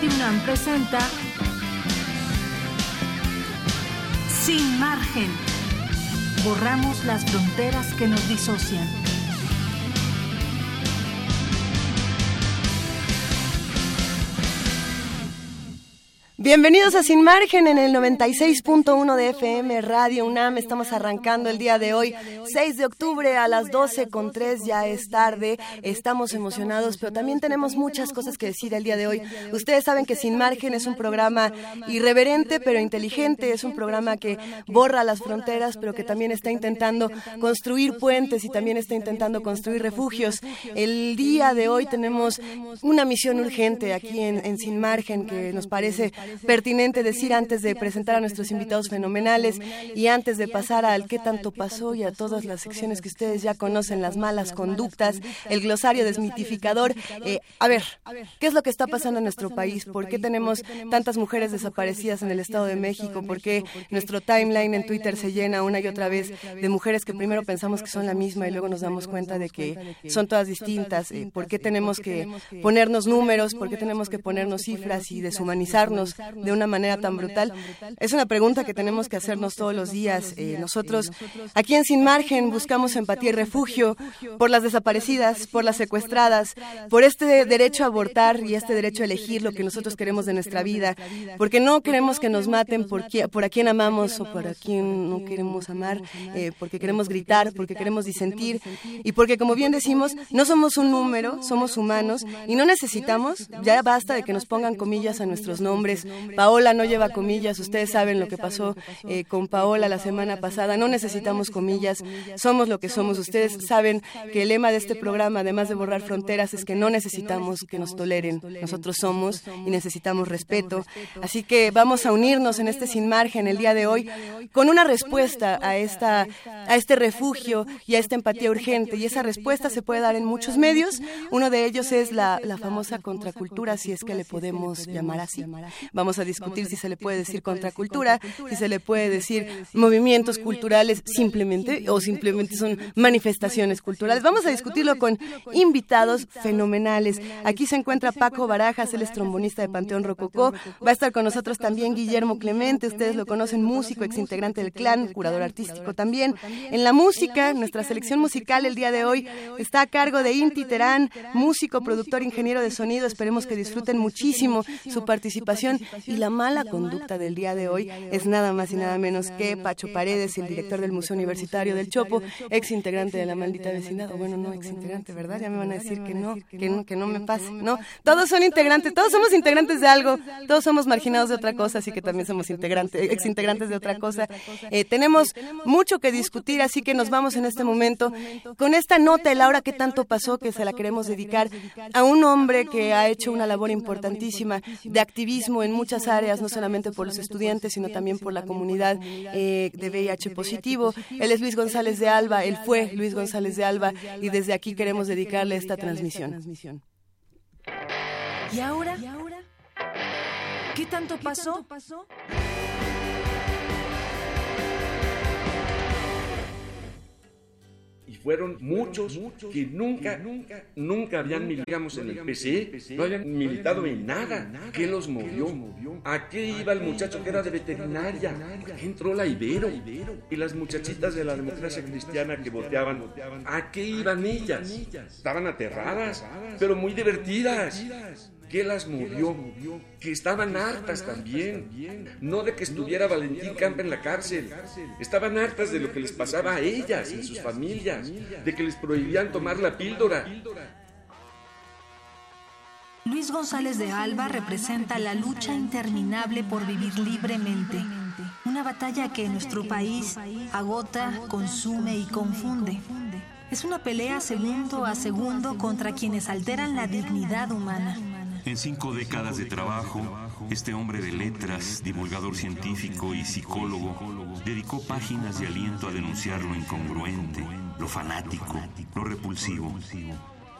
Radio presenta Sin margen. Borramos las fronteras que nos disocian. Bienvenidos a Sin Margen en el 96.1 de FM Radio UNAM. Estamos arrancando el día de hoy, 6 de octubre a las 12 con 3, ya es tarde. Estamos emocionados, pero también tenemos muchas cosas que decir el día de hoy. Ustedes saben que Sin Margen es un programa irreverente pero inteligente, es un programa que borra las fronteras, pero que también está intentando construir puentes y también está intentando construir refugios. El día de hoy tenemos una misión urgente aquí en, en Sin Margen que nos parece pertinente decir antes de presentar a nuestros invitados fenomenales y antes de pasar al qué tanto pasó y a todas las secciones que ustedes ya conocen, las malas conductas, el glosario desmitificador. Eh, a ver, ¿qué es lo que está pasando en nuestro país? ¿Por qué tenemos tantas mujeres desaparecidas en el Estado de México? ¿Por qué nuestro timeline en Twitter se llena una y otra vez de mujeres que primero pensamos que son la misma y luego nos damos cuenta de que son todas distintas? Eh, ¿Por qué tenemos que ponernos números? ¿Por qué tenemos que ponernos cifras y deshumanizarnos de una manera tan brutal? Es una pregunta que tenemos que hacernos todos los días. Eh, nosotros, aquí en Sin Margen, buscamos empatía y refugio por las desaparecidas, por las secuestradas, por este derecho a abortar y este derecho a elegir lo que nosotros queremos de nuestra vida, porque no queremos que nos maten por, por a quien amamos o por a quien no queremos amar, eh, porque queremos gritar, porque queremos disentir y porque, como bien decimos, no somos un número, somos humanos y no necesitamos, ya basta de que nos pongan comillas a nuestros nombres Paola no lleva comillas, ustedes saben lo que pasó eh, con Paola la semana pasada, no necesitamos comillas, somos lo que somos. Ustedes saben que el lema de este programa, además de borrar fronteras, es que no necesitamos que nos toleren, nosotros somos y necesitamos respeto. Así que vamos a unirnos en este sin margen el día de hoy con una respuesta a, esta, a este refugio y a esta empatía urgente. Y esa respuesta se puede dar en muchos medios. Uno de ellos es la, la famosa contracultura, si es que le podemos llamar así. Vamos a discutir si se le puede decir contracultura, si se le puede decir movimientos culturales simplemente o simplemente son manifestaciones culturales. Vamos a discutirlo con invitados fenomenales. Aquí se encuentra Paco Barajas, él es trombonista de Panteón Rococó. Va a estar con nosotros también Guillermo Clemente, ustedes lo conocen, músico, exintegrante del clan, curador artístico también. En la música, nuestra selección musical el día de hoy está a cargo de Inti Terán, músico, productor, ingeniero de sonido. Esperemos que disfruten muchísimo su participación y la mala conducta del día de hoy es nada más y nada menos que Pacho Paredes, el director del Museo Universitario del Chopo, ex integrante de la maldita vecindad, o bueno, no ex integrante, ¿verdad? Ya me van a decir que no, que no, que no me pase, no. Todos son integrantes, todos somos integrantes de algo, todos somos marginados de otra cosa, así que también somos integrantes, ex integrantes de otra cosa. Eh, tenemos mucho que discutir, así que nos vamos en este momento con esta nota, Laura, ¿qué tanto pasó? Que se la queremos dedicar a un hombre que ha hecho una labor importantísima de activismo en muchas áreas, no solamente por los estudiantes, sino también por la comunidad eh, de VIH positivo. Él es Luis González de Alba, él fue Luis González de Alba y desde aquí queremos dedicarle esta transmisión. ¿Y ahora? ¿Qué tanto pasó? y fueron muchos que nunca, nunca, nunca habían militado en el PCE, no habían militado en nada. ¿Qué los movió? ¿A qué iba el muchacho que era de veterinaria? ¿A qué entró la Ibero? Y las muchachitas de la democracia cristiana que voteaban, ¿a qué iban ellas? Estaban aterradas, pero muy divertidas. ¿Qué las movió? Que estaban hartas también. No de que estuviera Valentín Campa en la cárcel. Estaban hartas de lo que les pasaba a ellas y a sus familias. De que les prohibían tomar la píldora. Luis González de Alba representa la lucha interminable por vivir libremente. Una batalla que en nuestro país agota, consume y confunde. Es una pelea segundo a segundo contra quienes alteran la dignidad humana. En cinco décadas de trabajo, este hombre de letras, divulgador científico y psicólogo dedicó páginas de aliento a denunciar lo incongruente, lo fanático, lo repulsivo.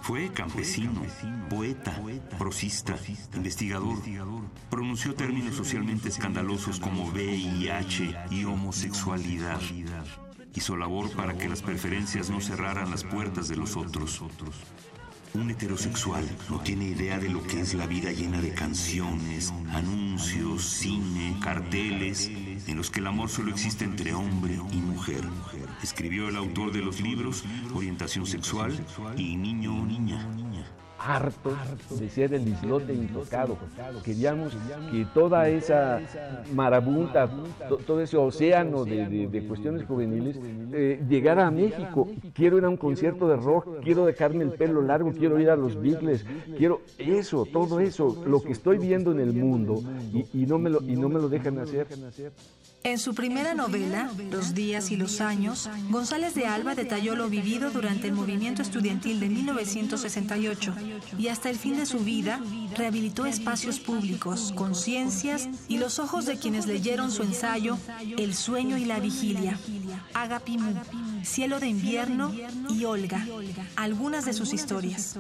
Fue campesino, poeta, prosista, investigador. Pronunció términos socialmente escandalosos como VIH y homosexualidad. Hizo labor para que las preferencias no cerraran las puertas de los otros. Un heterosexual no tiene idea de lo que es la vida llena de canciones, anuncios, cine, carteles, en los que el amor solo existe entre hombre y mujer. Escribió el autor de los libros Orientación Sexual y Niño o Niña hartos de ser el islote intocado. Queríamos que toda esa marabunta, todo ese océano de, cuestiones juveniles eh, llegara a México. Quiero ir a un concierto de rock, quiero dejarme el pelo largo, quiero ir a los Beatles, quiero eso, todo eso, lo que estoy viendo en el mundo y, no, me lo, y no me lo dejan hacer. En su primera novela, Los días y los años, González de Alba detalló lo vivido durante el movimiento estudiantil de 1968 y hasta el fin de su vida rehabilitó espacios públicos, conciencias y los ojos de quienes leyeron su ensayo El sueño y la vigilia, Agapimú, Cielo de invierno y Olga, algunas de sus historias.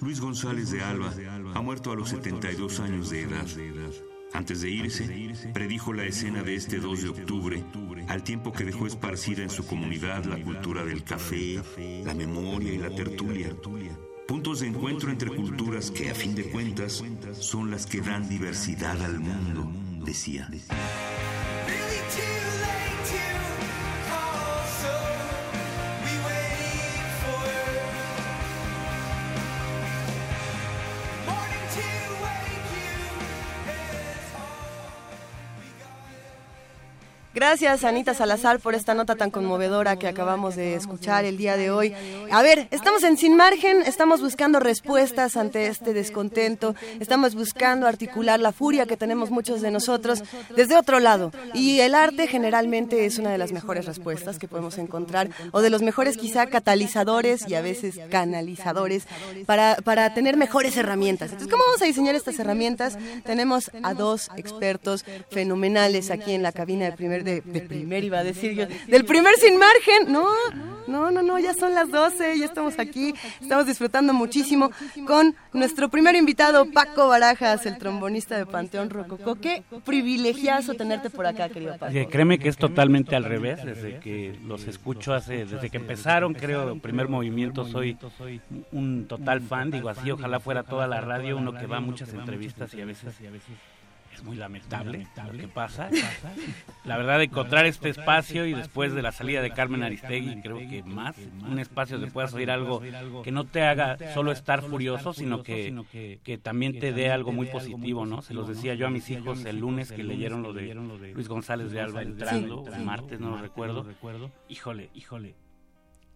Luis González de Alba ha muerto a los 72 años de edad. Antes de irse, predijo la escena de este 2 de octubre, al tiempo que dejó esparcida en su comunidad la cultura del café, la memoria y la tertulia. Puntos de encuentro entre culturas que, a fin de cuentas, son las que dan diversidad al mundo, decía. Gracias, Anita Salazar, por esta nota tan conmovedora que acabamos de escuchar el día de hoy. A ver, estamos en Sin Margen, estamos buscando respuestas ante este descontento, estamos buscando articular la furia que tenemos muchos de nosotros desde otro lado. Y el arte generalmente es una de las mejores respuestas que podemos encontrar, o de los mejores quizá catalizadores y a veces canalizadores para, para tener mejores herramientas. Entonces, ¿cómo vamos a diseñar estas herramientas? Tenemos a dos expertos fenomenales aquí en la cabina del primer de, primer, iba a decir yo, del primer sin margen. No, no, no, no, ya son las 12, ya estamos aquí, estamos disfrutando muchísimo con nuestro primer invitado, Paco Barajas, el trombonista de Panteón Rococó. Qué privilegiazo tenerte por acá, querido Paco. créeme que es totalmente al revés, desde que los escucho hace, desde que empezaron, creo, el primer movimiento, soy un total fan, digo así, ojalá fuera toda la radio, uno que va a muchas entrevistas y a veces, y a veces es muy lamentable, lo que pasa. La verdad, encontrar este espacio y después de la salida de Carmen Aristegui, creo que más, un espacio donde puedas oír algo que no te haga solo estar furioso, sino que, que también te dé algo muy positivo, ¿no? Se los decía yo a mis hijos el lunes que leyeron lo de Luis González de Alba entrando, o martes, no lo recuerdo. Híjole, híjole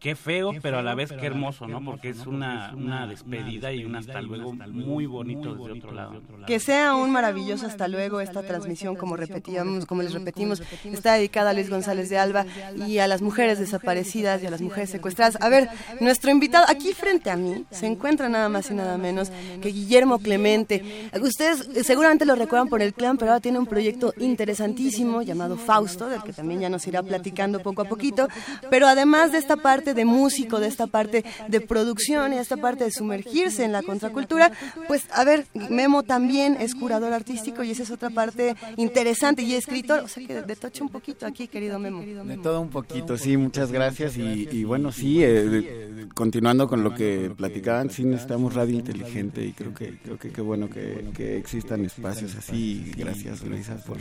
qué feo, pero a la vez qué hermoso, ¿no? Porque es una, una despedida y un hasta luego muy bonito desde otro lado. Que sea un maravilloso hasta luego esta transmisión, como repetíamos, como les repetimos, está dedicada a Luis González de Alba y a las mujeres desaparecidas y a las mujeres secuestradas. A ver, nuestro invitado aquí frente a mí se encuentra nada más y nada menos que Guillermo Clemente. Ustedes seguramente lo recuerdan por el clan, pero ahora tiene un proyecto interesantísimo llamado Fausto, del que también ya nos irá platicando poco a poquito. Pero además de esta parte de músico, de esta parte de producción y esta parte de sumergirse en la contracultura, pues a ver, Memo también es curador artístico y esa es otra parte interesante y escritor, o sea que de un poquito aquí, querido Memo. De todo un poquito, sí, muchas gracias y, bueno, sí, eh, continuando con lo que platicaban, sí necesitamos radio inteligente y creo que creo que qué bueno que, existan espacios así, gracias Luisa por,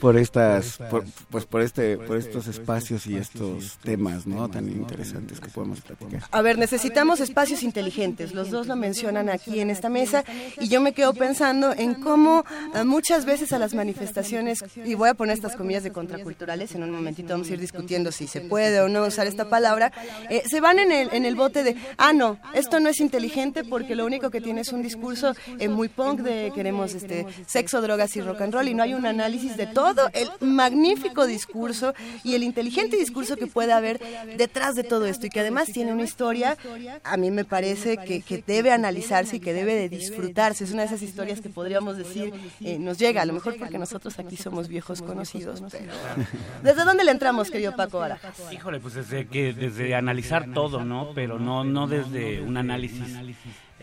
por estas, pues por este, por estos espacios y estos temas, ¿no? Tan interesantes que podemos platicar. A ver, necesitamos espacios inteligentes. Los dos lo mencionan aquí en esta mesa y yo me quedo pensando en cómo eh, muchas veces a las manifestaciones, y voy a poner estas comillas de contraculturales, en un momentito vamos a ir discutiendo si se puede o no usar esta palabra, eh, se van en el, en el bote de, ah, no, esto no es inteligente porque lo único que tiene es un discurso eh, muy punk de queremos este sexo, drogas y rock and roll y no hay un análisis de todo el magnífico discurso y el inteligente discurso que puede haber detrás de todo esto y que además tiene una historia, a mí me parece que, que debe analizarse y que debe de disfrutarse. Es una de esas historias que podríamos decir eh, nos llega, a lo mejor porque nosotros aquí somos viejos conocidos, pero ¿desde dónde le entramos, querido Paco Barajas? Híjole, pues desde que desde analizar todo, ¿no? Pero no no desde un análisis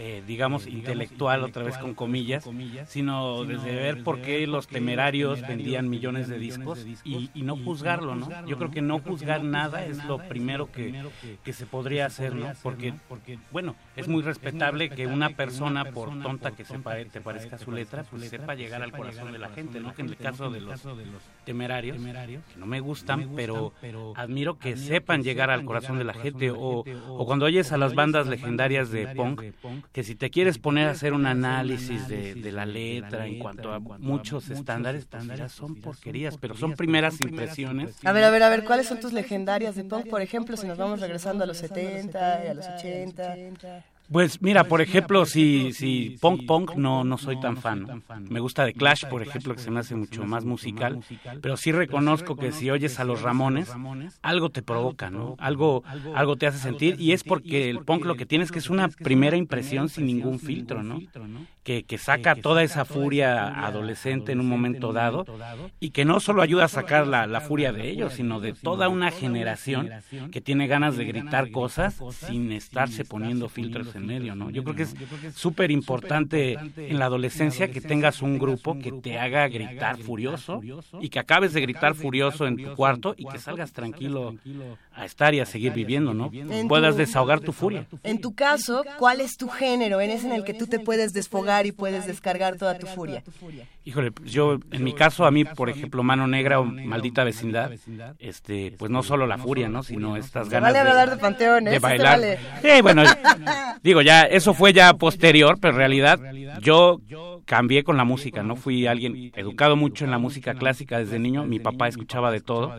eh, digamos, intelectual, otra vez con comillas, sino desde ver por qué los temerarios vendían millones de discos y, no juzgarlo, ¿no? Yo creo que no juzgar nada es lo primero que, que se podría hacer, ¿no? Porque, porque, bueno, es muy respetable que una persona, por tonta que sepa, te parezca su letra, pues sepa llegar al corazón de la gente, ¿no? Que en el caso de los temerarios, que no me gustan, pero admiro que sepan llegar al corazón de la gente, o cuando oyes a las bandas legendarias de punk, que si te quieres poner a hacer un análisis de, de la letra en cuanto a muchos estándares, pues ya son porquerías, pero son primeras impresiones. A ver, a ver, a ver, ¿cuáles son tus legendarias de punk? Por ejemplo, si nos vamos regresando a los 70 y a los 80. Pues mira, por ejemplo, si, si punk punk no, no soy tan fan. Me gusta de Clash, por ejemplo, que se me hace mucho más musical, pero sí reconozco que si oyes a los Ramones, algo te provoca, ¿no? Algo, algo te hace sentir y es porque el punk lo que tienes que es una primera impresión sin ningún filtro, ¿no? Que, que saca toda esa furia adolescente en un momento dado y que no solo ayuda a sacar la, la furia de ellos, sino de toda una generación que tiene ganas de gritar cosas sin estarse poniendo filtros medio, ¿no? Yo creo que es súper importante en la adolescencia que tengas un grupo que te haga gritar furioso y que acabes de gritar furioso en tu cuarto y que salgas tranquilo a estar y a seguir viviendo, ¿no? Puedas desahogar tu furia. En tu caso, ¿cuál es tu género? En ese en el que tú te puedes desfogar y puedes descargar toda tu furia. Híjole, yo en mi caso a mí, por ejemplo, Mano Negra o Maldita Vecindad, este, pues no solo la furia, ¿no? Sino estas ganas de, hablar de panteón, de bailar. Sí, bueno, digo ya, eso fue ya posterior, pero en realidad yo cambié con la música, no fui alguien educado mucho en la música clásica desde niño, mi papá escuchaba de todo,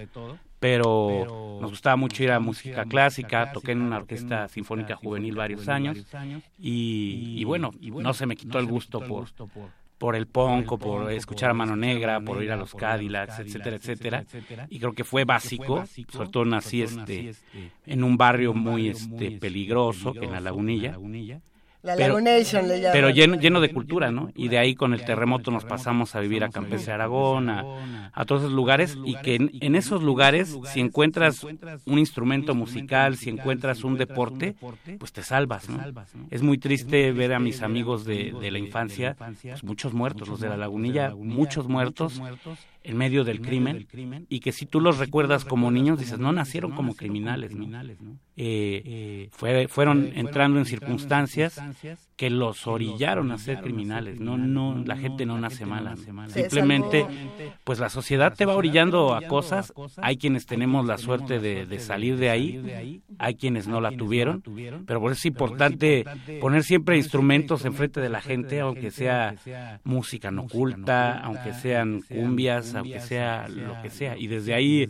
pero nos gustaba mucho ir a música clásica, toqué en una orquesta sinfónica juvenil varios años y, y bueno, no se me quitó el gusto por, por el punk, por escuchar a Mano Negra, por oír a los Cadillacs, etcétera, etcétera. Y creo que fue básico, sobre todo nací este, en un barrio muy este, peligroso, en la Lagunilla. La pero, Lagunation le Pero lleno, lleno de cultura, ¿no? Y de ahí con el terremoto nos pasamos a vivir a Campeche Aragón, a, todos esos lugares, y que en, esos lugares, si encuentras un instrumento musical, si encuentras un deporte, pues te salvas, ¿no? Es muy triste ver a mis amigos de, de la infancia, pues muchos muertos, los de la Lagunilla, muchos muertos, en medio del crimen, y que si tú los recuerdas como niños, dices, no nacieron como criminales, ¿no? Eh, eh, fue, fueron entrando en circunstancias que los orillaron a ser criminales. No, no, la gente no nace mala. Simplemente, pues la sociedad te va orillando a cosas. Hay quienes tenemos la suerte de, salir de ahí, hay quienes no la tuvieron, pero por eso es importante poner siempre instrumentos enfrente de la gente, aunque sea música no oculta, aunque sean cumbias, aunque sea lo que sea. Y desde ahí,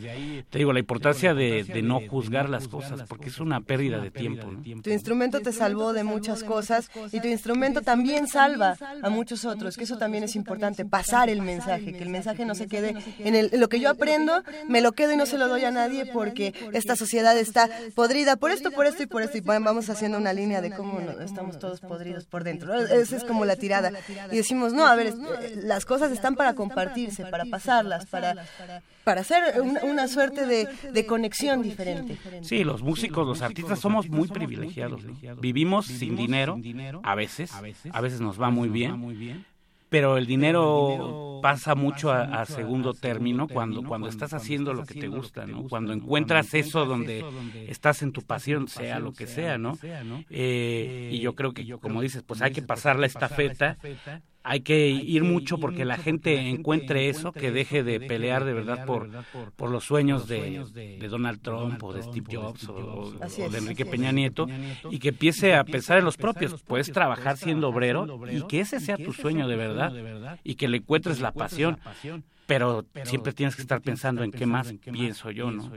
te digo, la importancia de, no juzgar las cosas, porque es una pérdida de tiempo. Tu instrumento te salvó de muchas cosas y tu instrumento también salva a muchos otros, que eso también es importante, pasar el mensaje, que el mensaje no se quede en, el, lo que yo aprendo, me lo quedo y no se lo doy a nadie porque esta sociedad está podrida por esto, por esto y por esto. Y vamos haciendo una línea de cómo estamos todos podridos por dentro. Esa es como la tirada. Y decimos, no, a ver, las cosas están para compartirse, para pasarlas, para, para hacer una, suerte de, de conexión diferente. Sí, los músicos, los artistas somos muy privilegiados. Vivimos sin dinero, a veces, a veces. nos va muy bien, pero el dinero pasa mucho a, segundo término cuando, cuando estás haciendo lo que te gusta, ¿no? Cuando encuentras eso donde estás en tu pasión, sea lo que sea, ¿no? Eh, y yo creo que, como dices, pues hay que pasar la estafeta hay que ir mucho porque la gente encuentre eso, que deje de pelear de verdad por, por los sueños de, de Donald Trump o de Steve Jobs o, de Enrique Peña Nieto y que empiece a pensar en los propios. Puedes trabajar siendo obrero y que ese sea tu sueño de verdad y que le encuentres la pasión pero, siempre tienes que estar pensando en qué más pienso yo, ¿no?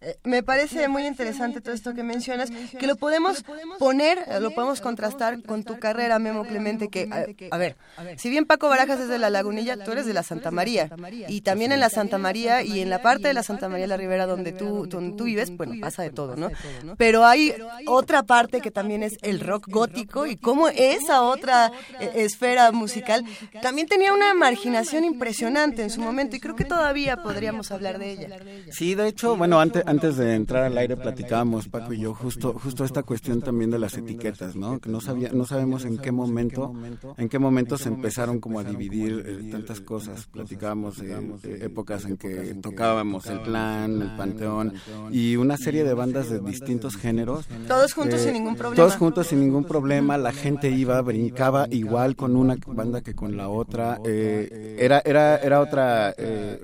Eh, me parece muy interesante todo esto que mencionas, que lo podemos poner, lo podemos contrastar con tu carrera, Memo Clemente, que, a, ver, si bien Paco Barajas es de la Lagunilla, tú eres de la Santa María, y también en la Santa María y en la parte de la Santa María de la Ribera donde tú, donde tú vives, bueno, pasa de todo, ¿no? Pero hay otra parte que también es el rock gótico y cómo esa otra eh, esfera musical también tenía una marginación impresionante en su momento momento y creo que todavía podríamos hablar de ella. Sí, de hecho, bueno, antes, antes de entrar al aire platicábamos, Paco y yo, justo, justo esta cuestión también de las etiquetas, ¿no? Que no, sabía, no sabemos en qué momento, en qué momento se empezaron como a dividir eh, tantas cosas. Platicábamos de épocas en que tocábamos el plan, el panteón y una serie de bandas de distintos géneros. Todos juntos sin ningún problema. Todos juntos sin ningún problema, la gente iba, brincaba igual con una banda que con la otra. Eh, era, era, era otra, eh,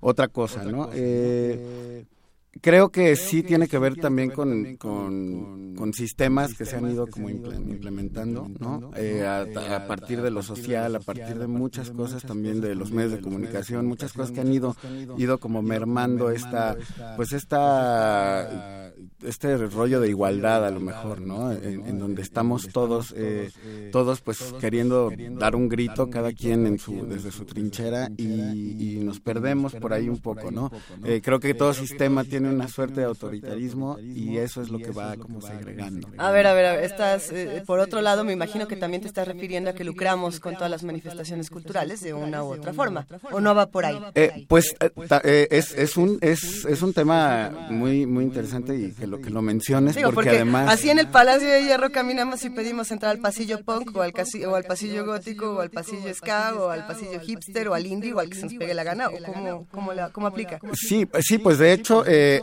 otra cosa, ¿no? Eh, creo que sí tiene que ver también con, con, sistemas que se han ido como implementando, ¿no? Eh, a, partir de lo social, a partir de muchas cosas también de los medios de comunicación, muchas cosas que han ido, ido como mermando esta, pues esta, este rollo de igualdad a lo mejor, ¿no? En, donde estamos todos, eh, todos pues queriendo dar un grito, cada quien en su, desde su trinchera y, nos perdemos por ahí un poco, ¿no? Eh, creo que todo sistema tiene una suerte de autoritarismo y eso es lo que va como segregando. A ver, a ver, a ver estás, eh, por otro lado, me imagino que también te estás refiriendo a que lucramos con todas las manifestaciones culturales de una u otra forma, ¿o no va por ahí? Eh, pues eh, es, es, un, es, es un tema muy, muy interesante y que lo que lo menciones porque, además... Así en el Palacio de Hierro caminamos y pedimos entrar al pasillo punk o al, o al pasillo gótico o al pasillo ska o al pasillo hipster o al indie o al que se nos pegue la gana o cómo, cómo, la, cómo aplica. Sí, sí, pues de hecho... Eh,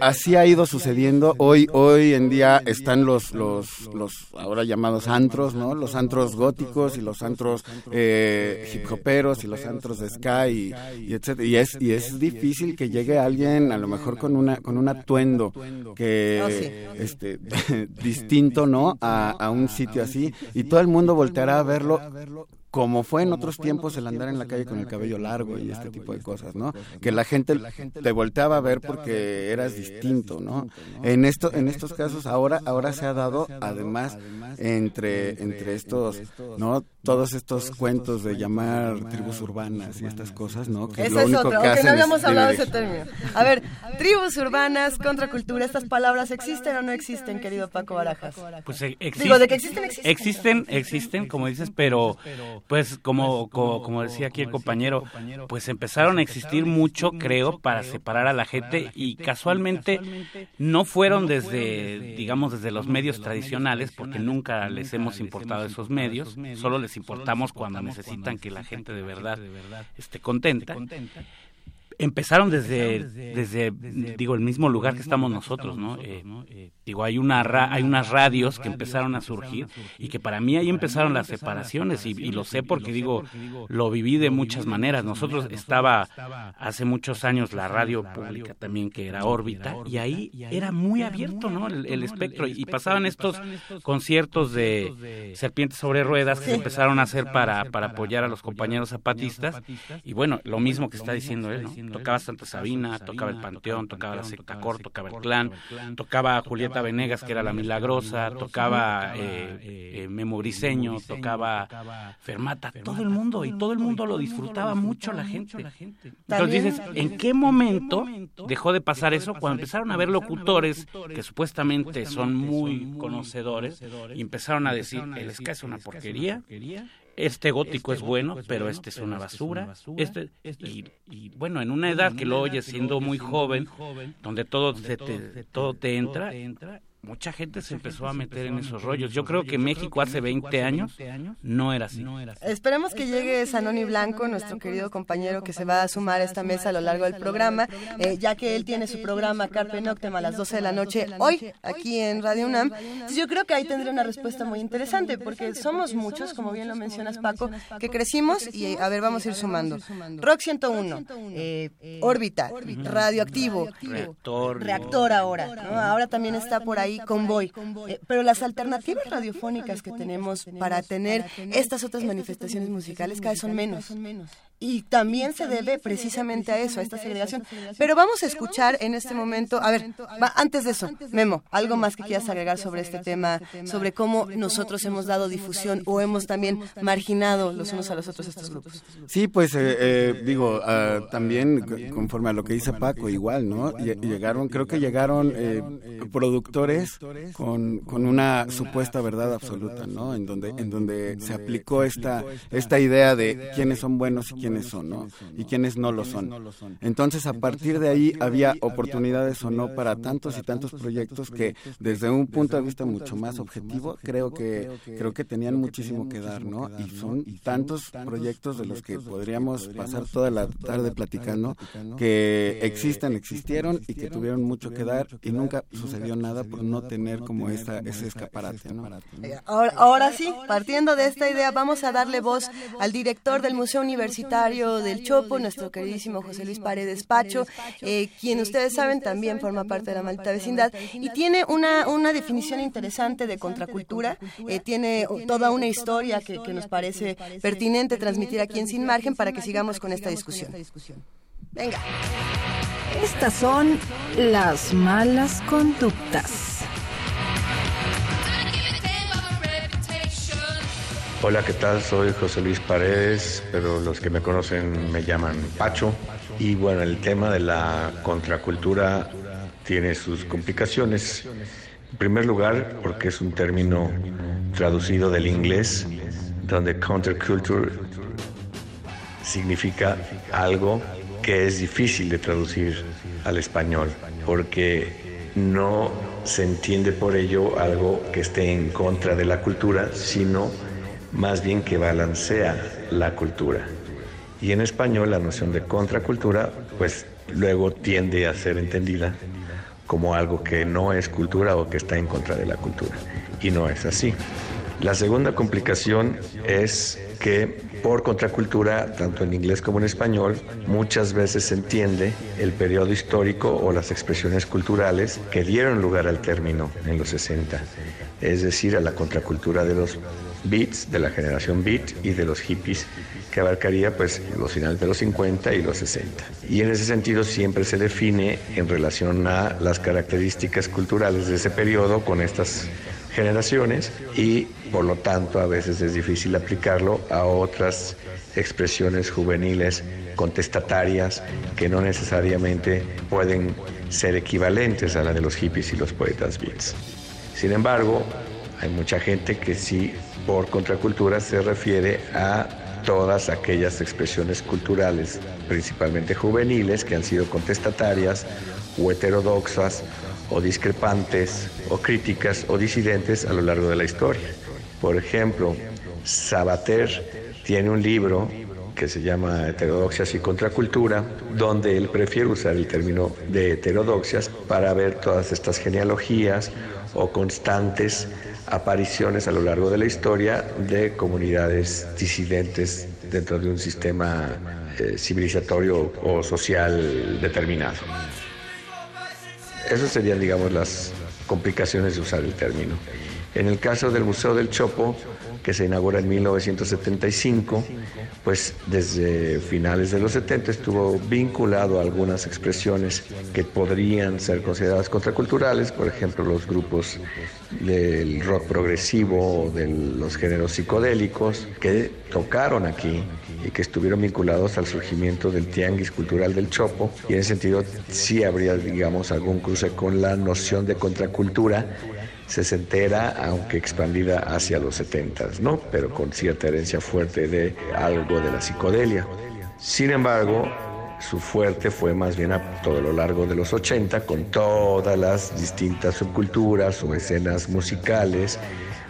así ha ido sucediendo. Hoy, hoy en día están los, los, los ahora llamados antros, ¿no? Los antros góticos y los antros eh, hip hoperos y los antros de sky y, etcétera. Y es, y es difícil que llegue alguien a lo mejor con una, con un atuendo que, oh, este, distinto, ¿no? A, a un sitio así y todo el mundo volteará a verlo como fue en otros tiempos el andar en la calle con el cabello largo y este tipo de cosas, ¿no? Que la gente te volteaba a ver porque eras distinto, ¿no? En esto, en estos casos ahora, ahora se ha dado además entre, entre estos, ¿no? Todos estos cuentos de llamar tribus urbanas y estas cosas, ¿no? Que Eso es otro, que, no habíamos hablado de ese término. A ver, tribus urbanas, contracultura, ¿estas palabras existen o no existen, querido Paco Barajas? Pues eh, Digo, de que existen, existen. Existen, existen, como dices, pero pues como, como, decía aquí el compañero, pues empezaron a existir mucho, creo, para separar a la gente y casualmente no fueron desde, digamos, desde los medios tradicionales, porque nunca les hemos importado esos medios, solo les importamos cuando necesitan que la gente de verdad esté contenta empezaron desde, desde, digo, el mismo lugar que estamos nosotros, ¿no? Eh, eh, digo, hay, una hay unas radios que empezaron a surgir y que para mí ahí empezaron las separaciones y, lo sé porque, digo, lo viví de muchas maneras. Nosotros estaba hace muchos años la radio pública también, que era órbita, y ahí era muy abierto, ¿no? El, espectro y pasaban estos conciertos de serpientes sobre ruedas que empezaron a hacer para, para apoyar a los compañeros zapatistas y bueno, lo mismo que está diciendo él, ¿no? Tocaba Santa Sabina, tocaba el Panteón, tocaba la Secta Cor, tocaba el Clan, tocaba Julieta Venegas, que era la Milagrosa, tocaba eh, eh, Memo Briseño, tocaba Fermata, todo el mundo, y todo el mundo lo disfrutaba mucho la gente. Entonces dices, ¿en qué momento dejó de pasar eso? Cuando empezaron a ver locutores que supuestamente son muy conocedores y empezaron a decir, el ska es una porquería, este gótico es bueno, pero este es una basura. Este, y, bueno, en una edad que lo oyes siendo muy joven, donde todo, te, todo te entra, mucha gente se empezó a meter en esos rollos. Yo creo que México hace 20 años no era así. Esperemos que llegue Sanoni Blanco, nuestro querido compañero que se va a sumar a esta mesa a lo largo del programa, eh, ya que él tiene su programa Carpe Noctem a las 12 de la noche hoy aquí en Radio UNAM. yo creo que ahí tendré una respuesta muy interesante, porque somos muchos, como bien lo mencionas Paco, que crecimos y a ver, vamos a ir sumando. Rock 101, eh, órbita, radioactivo, reactor, reactor ahora. Ahora también está por ahí convoy. Eh, pero las alternativas radiofónicas que tenemos para tener estas otras manifestaciones musicales cada vez son menos. Y también se debe precisamente a eso, a esta segregación. Pero vamos a escuchar en este momento, a ver, antes de eso, Memo, algo más que quieras agregar sobre este tema, sobre cómo nosotros hemos dado difusión o hemos también marginado los unos a los otros estos grupos. Sí, pues eh, eh, digo, ah, también conforme a lo que dice Paco, igual, ¿no? Llegaron, creo que llegaron productores con, con una supuesta verdad absoluta, ¿no? En donde, en donde se aplicó esta, esta idea de quiénes son buenos y quiénes quiénes son, ¿no? Y quiénes no lo son. Entonces, a partir de ahí había oportunidades o no para tantos y tantos proyectos que desde un punto de vista mucho más objetivo, creo que creo que tenían muchísimo que dar, ¿no? Y son tantos proyectos de los que podríamos pasar toda la tarde platicando que existen, existieron y que tuvieron mucho que dar y nunca sucedió nada por no tener como esa, ese escaparate, ¿no? Ahora, ahora sí, partiendo de esta idea, vamos a darle voz al director del Museo Universitario del Chopo, nuestro queridísimo José Luis Paredes Pacho, eh, quien ustedes saben también forma parte de la maldita vecindad y tiene una, una definición interesante de contracultura, eh, tiene toda una historia que, que nos parece pertinente transmitir aquí en Sin Margen para que sigamos con esta discusión. Venga. Estas son las malas conductas. Hola, ¿qué tal? Soy José Luis Paredes, pero los que me conocen me llaman Pacho. Y bueno, el tema de la contracultura tiene sus complicaciones. En primer lugar, porque es un término traducido del inglés, donde counterculture significa algo que es difícil de traducir al español, porque no se entiende por ello algo que esté en contra de la cultura, sino más bien que balancea la cultura. Y en español la noción de contracultura, pues luego tiende a ser entendida como algo que no es cultura o que está en contra de la cultura. Y no es así. La segunda complicación es que por contracultura, tanto en inglés como en español, muchas veces se entiende el periodo histórico o las expresiones culturales que dieron lugar al término en los 60, es decir, a la contracultura de los beats, de la generación beat y de los hippies, que abarcaría pues los finales de los 50 y los 60. Y en ese sentido siempre se define en relación a las características culturales de ese periodo con estas generaciones y por lo tanto a veces es difícil aplicarlo a otras expresiones juveniles contestatarias que no necesariamente pueden ser equivalentes a la de los hippies y los poetas beats. Sin embargo, hay mucha gente que sí por contracultura se refiere a todas aquellas expresiones culturales, principalmente juveniles, que han sido contestatarias o heterodoxas o discrepantes o críticas o disidentes a lo largo de la historia. Por ejemplo, Sabater tiene un libro que se llama Heterodoxias y Contracultura, donde él prefiere usar el término de heterodoxias para ver todas estas genealogías o constantes apariciones a lo largo de la historia de comunidades disidentes dentro de un sistema eh, civilizatorio o social determinado. Esas serían, digamos, las complicaciones de usar el término. En el caso del Museo del Chopo, que se inaugura en 1975, pues desde finales de los 70 estuvo vinculado a algunas expresiones que podrían ser consideradas contraculturales, por ejemplo, los grupos del rock progresivo o de los géneros psicodélicos que tocaron aquí y que estuvieron vinculados al surgimiento del tianguis cultural del Chopo. Y en ese sentido sí habría digamos algún cruce con la noción de contracultura sesentera, aunque expandida hacia los setentas, ¿no? Pero con cierta herencia fuerte de algo de la psicodelia. Sin embargo, su fuerte fue más bien a todo lo largo de los 80, con todas las distintas subculturas o escenas musicales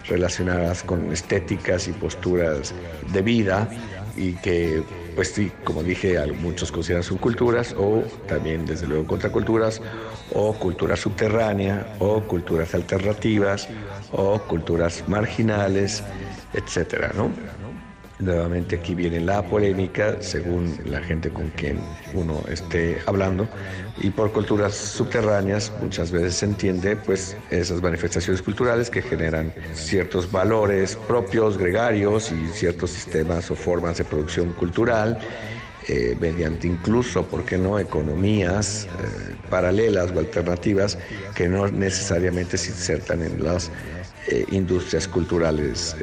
relacionadas con estéticas y posturas de vida y que, pues sí, como dije, muchos consideran subculturas o también, desde luego, contraculturas o cultura subterránea o culturas alternativas o culturas marginales, etcétera, ¿no? Nuevamente aquí viene la polémica según la gente con quien uno esté hablando y por culturas subterráneas muchas veces se entiende pues esas manifestaciones culturales que generan ciertos valores propios, gregarios y ciertos sistemas o formas de producción cultural eh, mediante incluso, ¿por qué no?, economías eh, paralelas o alternativas que no necesariamente se insertan en las eh, industrias culturales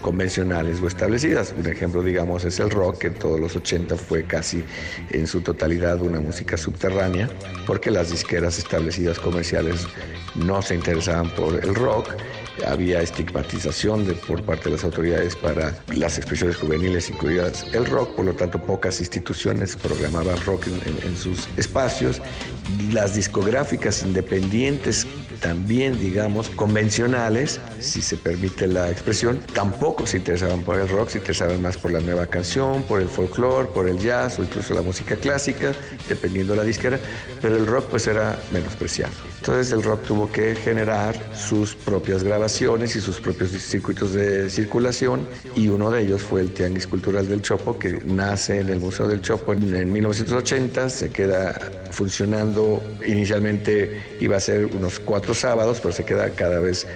convencionales o establecidas. Un ejemplo, digamos, es el rock, que en todos los 80 fue casi en su totalidad una música subterránea, porque las disqueras establecidas comerciales no se interesaban por el rock había estigmatización por parte de las autoridades para las expresiones juveniles, incluidas el rock, por lo tanto pocas instituciones programaban rock en, sus espacios. Las discográficas independientes también, digamos, convencionales, si se permite la expresión, tampoco se interesaban por el rock, se interesaban más por la nueva canción, por el folclore, por el jazz o incluso la música clásica, dependiendo de la disquera, pero el rock pues era menospreciado. Entonces el rock tuvo que generar sus propias grabaciones y sus propios circuitos de circulación y uno de ellos fue el Tianguis Cultural del Chopo que nace en el Museo del Chopo en, 1980, se queda funcionando, inicialmente iba a ser unos cuatro sábados, pero se queda cada vez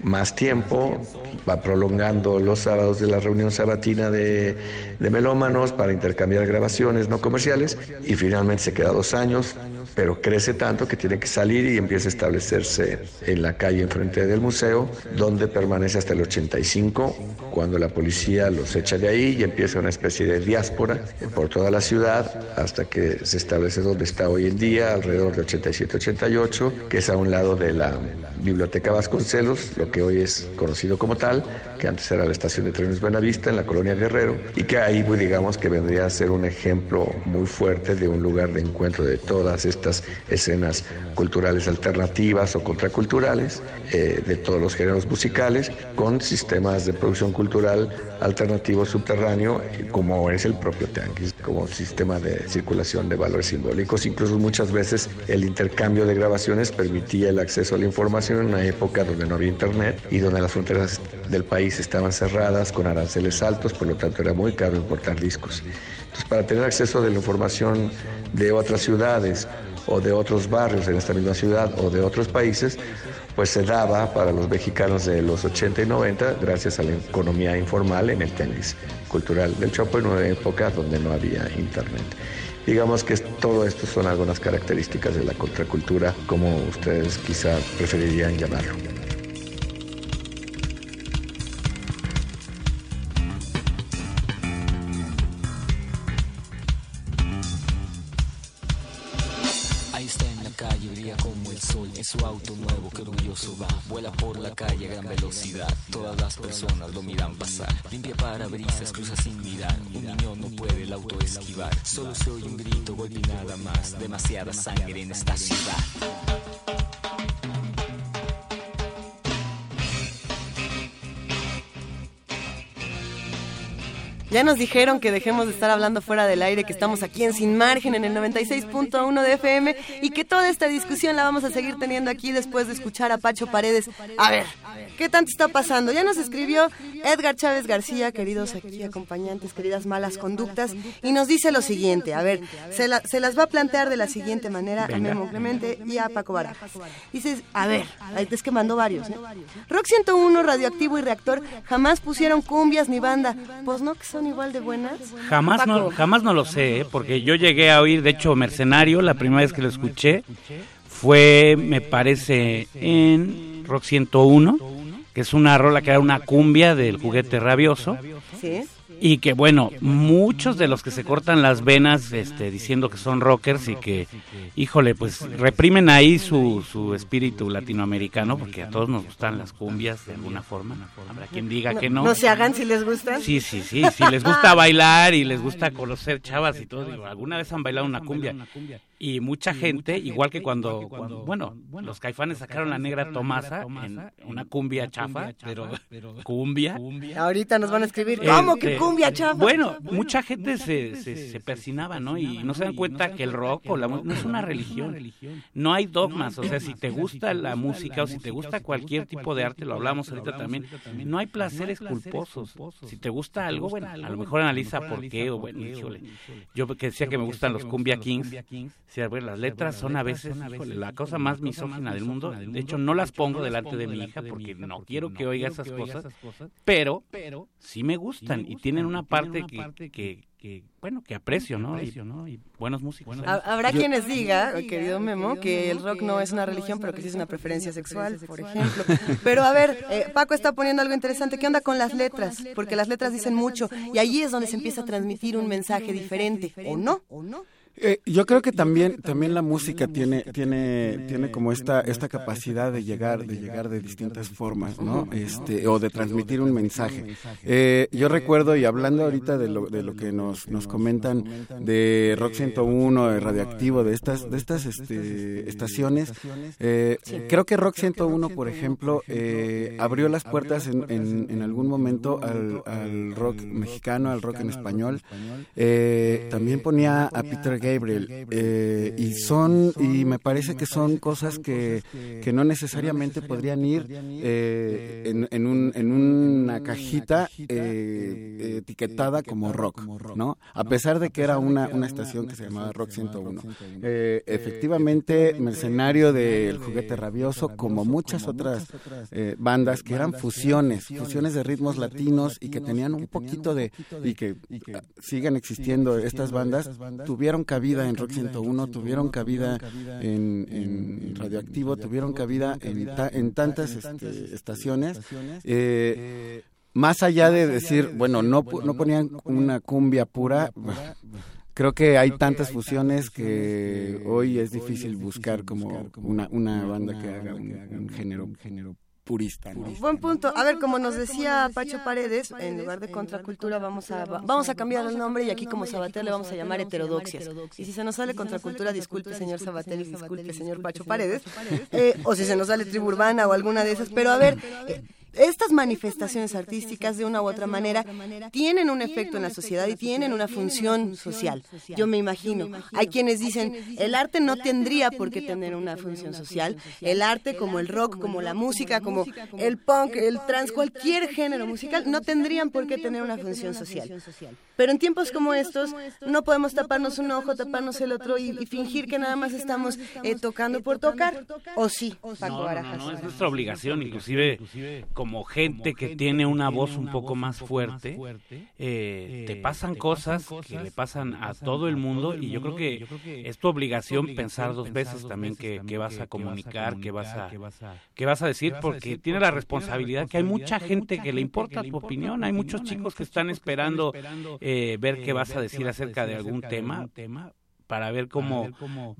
más tiempo, va prolongando los sábados de la reunión sabatina de, de melómanos para intercambiar grabaciones no comerciales y finalmente se queda dos años pero crece tanto que tiene que salir y empieza a establecerse en la calle enfrente del museo, donde permanece hasta el 85, cuando la policía los echa de ahí y empieza una especie de diáspora por toda la ciudad, hasta que se establece donde está hoy en día, alrededor de 87-88, que es a un lado de la Biblioteca Vasconcelos, lo que hoy es conocido como tal, que antes era la estación de trenes Buenavista en la colonia Guerrero, y que ahí, pues, digamos, que vendría a ser un ejemplo muy fuerte de un lugar de encuentro de todas estas escenas culturales alternativas o contraculturales eh, de todos los géneros musicales con sistemas de producción cultural alternativo subterráneo como es el propio Tanquis, como sistema de circulación de valores simbólicos. Incluso muchas veces el intercambio de grabaciones permitía el acceso a la información en una época donde no había internet y donde las fronteras del país estaban cerradas con aranceles altos, por lo tanto era muy caro importar discos. Entonces, para tener acceso de la información de otras ciudades o de otros barrios en esta misma ciudad o de otros países, pues se daba para los mexicanos de los 80 y 90 gracias a la economía informal en el tenis cultural del Chopo en una época donde no había internet. Digamos que todo esto son algunas características de la contracultura, como ustedes quizá preferirían llamarlo. Ya nos dijeron que dejemos de estar hablando fuera del aire, que estamos aquí en Sin Margen, en el 96.1 de FM, y que toda esta discusión la vamos a seguir teniendo aquí después de escuchar a Pacho Paredes. A ver, ¿qué tanto está pasando? Ya nos escribió Edgar Chávez García, queridos aquí acompañantes, queridas malas conductas, y nos dice lo siguiente. A ver, se, las va a plantear de la siguiente manera a Memo Clemente y a Paco Barajas. Dices, a ver, es que mandó varios. ¿eh? Rock 101, Radioactivo y Reactor jamás pusieron cumbias ni banda. Pues no, que son igual de buenas? Jamás no, jamás no lo sé, ¿eh? porque yo llegué a oír, de hecho, Mercenario, la primera vez que lo escuché, fue, me parece, en Rock 101, que es una rola que era una cumbia del juguete rabioso. ¿Sí? Y que bueno, muchos de los que se cortan las venas este, diciendo que son rockers y que, híjole, pues reprimen ahí su, su espíritu latinoamericano, porque a todos nos gustan las cumbias de alguna forma. Habrá quien diga que no. No se hagan si les gustan. Sí, sí, sí, si les gusta bailar y les gusta conocer chavas y todo, alguna vez han bailado una cumbia y mucha gente, igual que cuando, bueno, los caifanes sacaron la negra Tomasa en una cumbia chafa, pero cumbia. Ahorita nos van a escribir, ¿cómo que cumbia chafa? Bueno, mucha gente se, se, persinaba, ¿no? Y no se dan cuenta que el rock o la no es una religión. No hay dogmas, o sea, si te gusta la música o si te gusta cualquier tipo de arte, lo hablamos ahorita también, no hay placeres culposos. Si te gusta algo, bueno, a lo mejor analiza por qué, o bueno, yo que decía que me gustan los cumbia kings, Sí, bueno, las letras son a veces híjole, la cosa más misógina del mundo. De hecho, no las pongo delante de mi hija porque no quiero que oiga esas cosas, pero sí me gustan y tienen una parte que, que, bueno, que aprecio, ¿no? Y, buenos músicos. Habrá quienes digan, querido Memo, que el rock no es una religión, pero que sí es una preferencia sexual, por ejemplo. Pero a ver, eh, Paco está poniendo algo interesante. ¿Qué onda con las letras? Porque las letras dicen mucho y allí es donde se empieza a transmitir un mensaje diferente, ¿o no? ¿O no? Eh, yo creo que también también la música tiene tiene tiene como esta esta capacidad de llegar de llegar de distintas formas, ¿no? Este o de transmitir un mensaje. Eh, yo recuerdo y hablando ahorita de lo de lo que nos nos comentan de Rock 101, de Radioactivo, de estas de estas este, estaciones, eh, creo que Rock 101, por ejemplo, abrió las puertas en, en, en algún momento al, al, rock mexicano, al rock en español. también ponía a Peter Gabriel. Eh, y son, y me parece que son cosas que, que no necesariamente podrían ir eh, en, en, un, en una cajita eh, etiquetada como rock, ¿no? A pesar de que era una, una estación que se llamaba Rock 101. efectivamente, mercenario del juguete rabioso, como muchas otras bandas que eran fusiones, fusiones de ritmos latinos y que tenían un poquito de, y que siguen existiendo estas bandas, tuvieron cabida en Rock 101, tuvieron cabida en, Radioactivo, tuvieron cabida en, en tantas este, estaciones. Eh, más allá de decir, bueno, no, no ponían una cumbia pura, creo que hay tantas fusiones que hoy es difícil buscar como una, una banda que haga un, género, género purista. Buen punto. A ver, como nos decía Pacho Paredes, en lugar de contracultura vamos a vamos a cambiar el nombre y aquí como Sabater le vamos a llamar heterodoxias. Y si se nos sale contracultura, disculpe señor Sabater y disculpe señor Pacho Paredes. Eh, o si se nos sale tribu urbana o alguna de esas. Pero a ver, estas manifestaciones artísticas de una u otra manera tienen un efecto en la sociedad y tienen una función social. Yo me imagino. Hay quienes dicen, el arte no tendría por qué tener una función social. El arte como el rock, como la música, como el punk, el trans, cualquier género musical, no tendrían por qué tener una función social. Pero en tiempos como estos no podemos taparnos un ojo, taparnos el otro y, fingir que nada más estamos eh, tocando por tocar. ¿O sí, Paco no, no, es nuestra obligación, inclusive como gente que tiene una voz un poco más fuerte, eh, te pasan cosas que le pasan a todo el mundo y yo creo que es tu obligación pensar dos veces también qué vas a comunicar, qué vas a, qué vas a decir, porque tiene la responsabilidad que hay mucha gente que le importa tu opinión, hay muchos chicos que están esperando eh, ver qué vas a decir acerca de algún tema para ver cómo,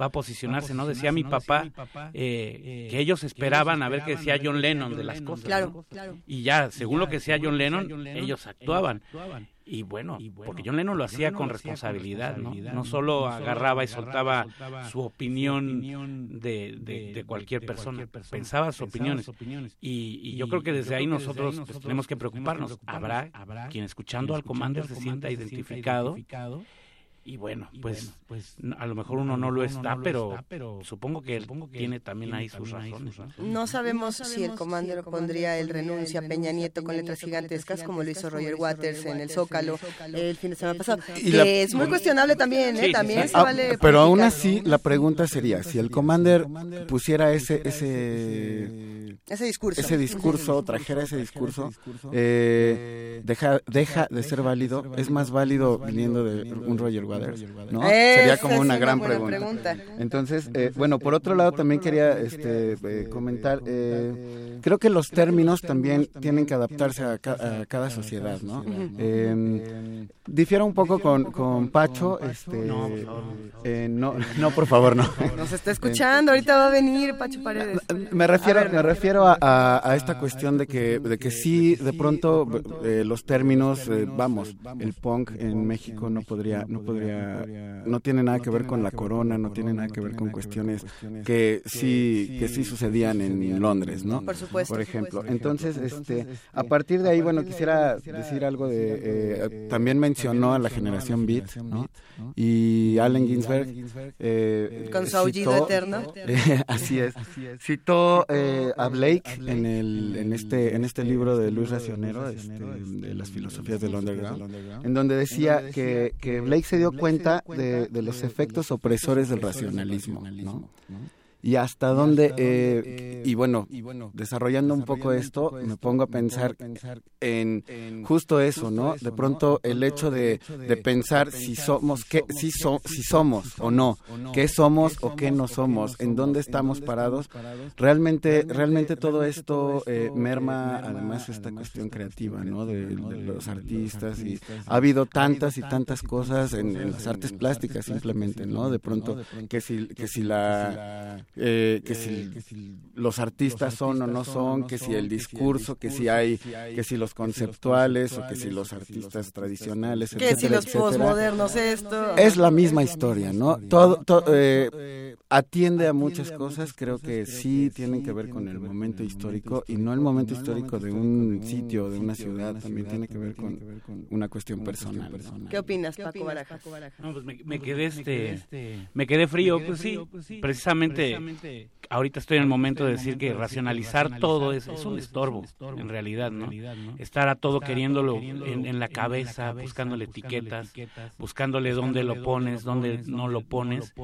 va a posicionarse, ¿no? Decía mi papá eh, que ellos esperaban a ver qué decía John Lennon de las cosas. Claro, claro. Y ya, según lo que decía John Lennon, ellos actuaban. Y bueno, porque John Lennon lo hacía con responsabilidad, ¿no? No solo agarraba y soltaba su opinión de, de, cualquier persona, pensaba sus opiniones. Y, yo creo que desde ahí nosotros pues, tenemos que preocuparnos. Habrá quien escuchando al Commander se sienta identificado y bueno, pues, pues a lo mejor uno no lo está, pero, supongo que él tiene también ahí sus razones. ¿no? sabemos si el comandero pondría el renuncia a Peña Nieto con letras gigantescas como lo hizo Roger Waters en el Zócalo el fin de semana pasado. Que es muy cuestionable también, ¿eh? También se vale. Pero aún así, la pregunta sería, si el commander pusiera ese... ese ese discurso. Ese discurso, trajera ese discurso, eh, deja, deja de ser válido. Es más válido viniendo de un Roger Waters, ¿no? Sería como una gran pregunta. Entonces, eh, bueno, por otro lado también quería este, eh, comentar, eh, creo que los términos también tienen que adaptarse a, cada sociedad, ¿no? Eh, difiero un poco con, con Pacho, este, no, no, por favor, no. Nos está escuchando, ahorita va a venir Pacho Paredes. Me refiero, me refiero a, esta cuestión de que, de que sí, de pronto eh, los términos, eh, vamos, el punk en México no podría, no podría, no tiene nada que ver con la corona, no tiene nada que ver con cuestiones que sí, que sí sucedían en Londres, ¿no? Por supuesto. Por ejemplo. Entonces, este, a partir de ahí, bueno, quisiera decir algo de, eh, también mencionó a la generación Beat, ¿no? Y Allen Ginsberg. con su aullido eterno. así es. Citó a Blake en, el, en, este, en este libro de Luis Racionero, este, de las filosofías del underground, en donde decía que, que Blake se dio cuenta de, de los efectos opresores del racionalismo, ¿no? Y hasta dónde, eh, y bueno, desarrollando un poco esto, me pongo a pensar en justo eso, ¿no? De pronto el hecho de, de pensar si somos, qué, si, so, si somos o no, qué somos o qué no somos, en dónde estamos parados, realmente, realmente todo esto eh, merma además esta cuestión creativa, ¿no? De, los artistas y ha habido tantas y tantas cosas en, en las artes plásticas simplemente, ¿no? De pronto que si, que si la eh, que, si los artistas son o no son, que si el discurso, que si hay, que si los conceptuales o que si los artistas tradicionales, que si los posmodernos esto. Es la misma historia, ¿no? Todo, eh, atiende a muchas cosas, creo que sí tienen que ver con el momento histórico y no el momento histórico de un sitio, de una ciudad, también tiene que ver con una cuestión personal. ¿Qué opinas, Paco Barajas? No, pues me, quedé este, me quedé frío, pues sí, precisamente ahorita estoy en el momento de decir que racionalizar todo es, un estorbo, en realidad, ¿no? Estar a todo queriéndolo en, la cabeza, buscándole etiquetas, buscándole dónde lo pones, dónde no lo pones.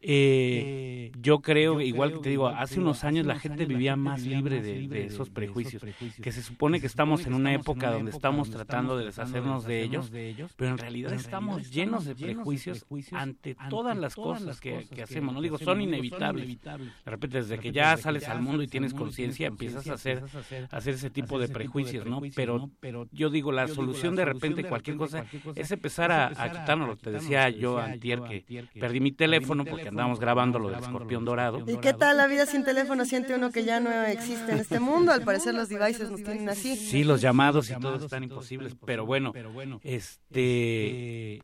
Eh, yo creo, igual que te digo, hace unos años la gente vivía más libre de, esos prejuicios, que se supone que estamos en una época donde estamos tratando de deshacernos de ellos, pero en realidad estamos llenos de prejuicios ante todas las cosas que hacemos. No digo, son inevitables de repente, desde que ya sales al mundo y tienes conciencia, empiezas a hacer, hacer ese tipo de prejuicios, ¿no? Pero yo digo, la solución de repente, cualquier cosa, es empezar a, a quitarnos. Te decía yo antier que perdí mi teléfono porque andábamos grabando lo del escorpión dorado. ¿Y qué tal la vida sin teléfono? Siente uno que ya no existe en este mundo. Al parecer los devices nos tienen así. Sí, los llamados y todo están imposibles. Pero bueno, este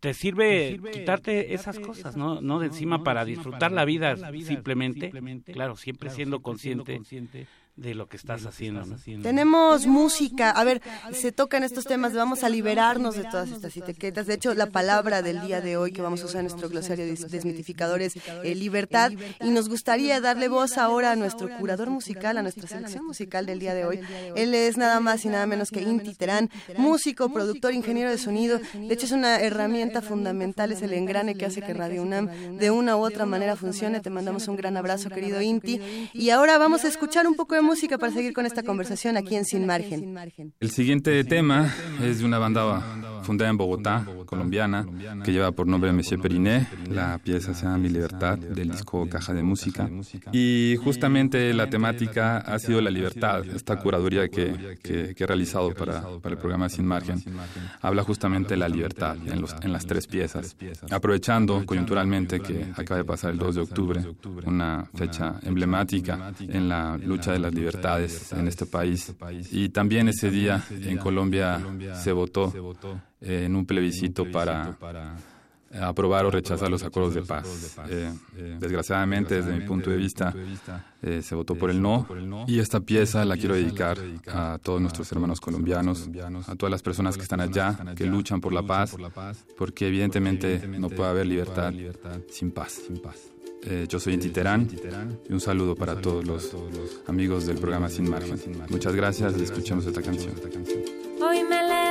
te sirve quitarte esas cosas, ¿no? No de encima para disfrutar la vida simplemente, claro, siempre siendo consciente de lo que estás haciendo. Tenemos música, a ver, se tocan estos temas, vamos a liberarnos de todas estas etiquetas. De hecho, la palabra del día de hoy que vamos a usar en nuestro glosario desmitificador es eh, libertad y nos gustaría darle voz ahora a nuestro curador musical, a nuestra selección musical del día de hoy. Él es nada más y nada menos que Inti Terán, músico, productor, ingeniero de sonido. De hecho, es una herramienta fundamental, es el engrane que hace que Radio UNAM de una u otra manera funcione. Te mandamos un gran abrazo, querido Inti. Y ahora vamos a escuchar un poco de música para seguir con esta conversación aquí en Sin Margen. El siguiente tema es de una banda fundada en Bogotá, colombiana, que lleva por nombre Monsieur Periné. La pieza se llama Mi Libertad, del disco Caja de Música. Y justamente la temática ha sido la libertad, esta curaduría que, que, he realizado para, para, el programa Sin Margen. Habla justamente de la libertad en, los, en las tres piezas, aprovechando coyunturalmente que acaba de pasar el 2 de octubre, una fecha emblemática en la lucha de las libertades en este país. Y también ese día en Colombia se votó en un plebiscito para aprobar o rechazar los acuerdos de paz. Eh, desgraciadamente, desde mi punto de vista, eh, se votó por el no. Y esta pieza la quiero dedicar a todos nuestros hermanos colombianos, a todas las personas que están allá, que luchan por la paz, porque evidentemente no puede haber libertad sin paz. Eh, yo soy Inti Terán y un saludo para todos los amigos del programa Sin Margen. Muchas gracias y escuchemos esta canción. Hoy me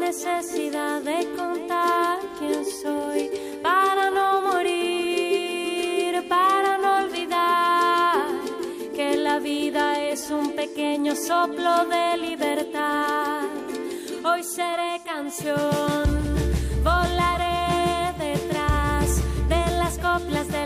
necesidad de contar quién soy para no morir, para no olvidar que la vida es un pequeño soplo de libertad. Hoy seré canción, volaré detrás de las coplas del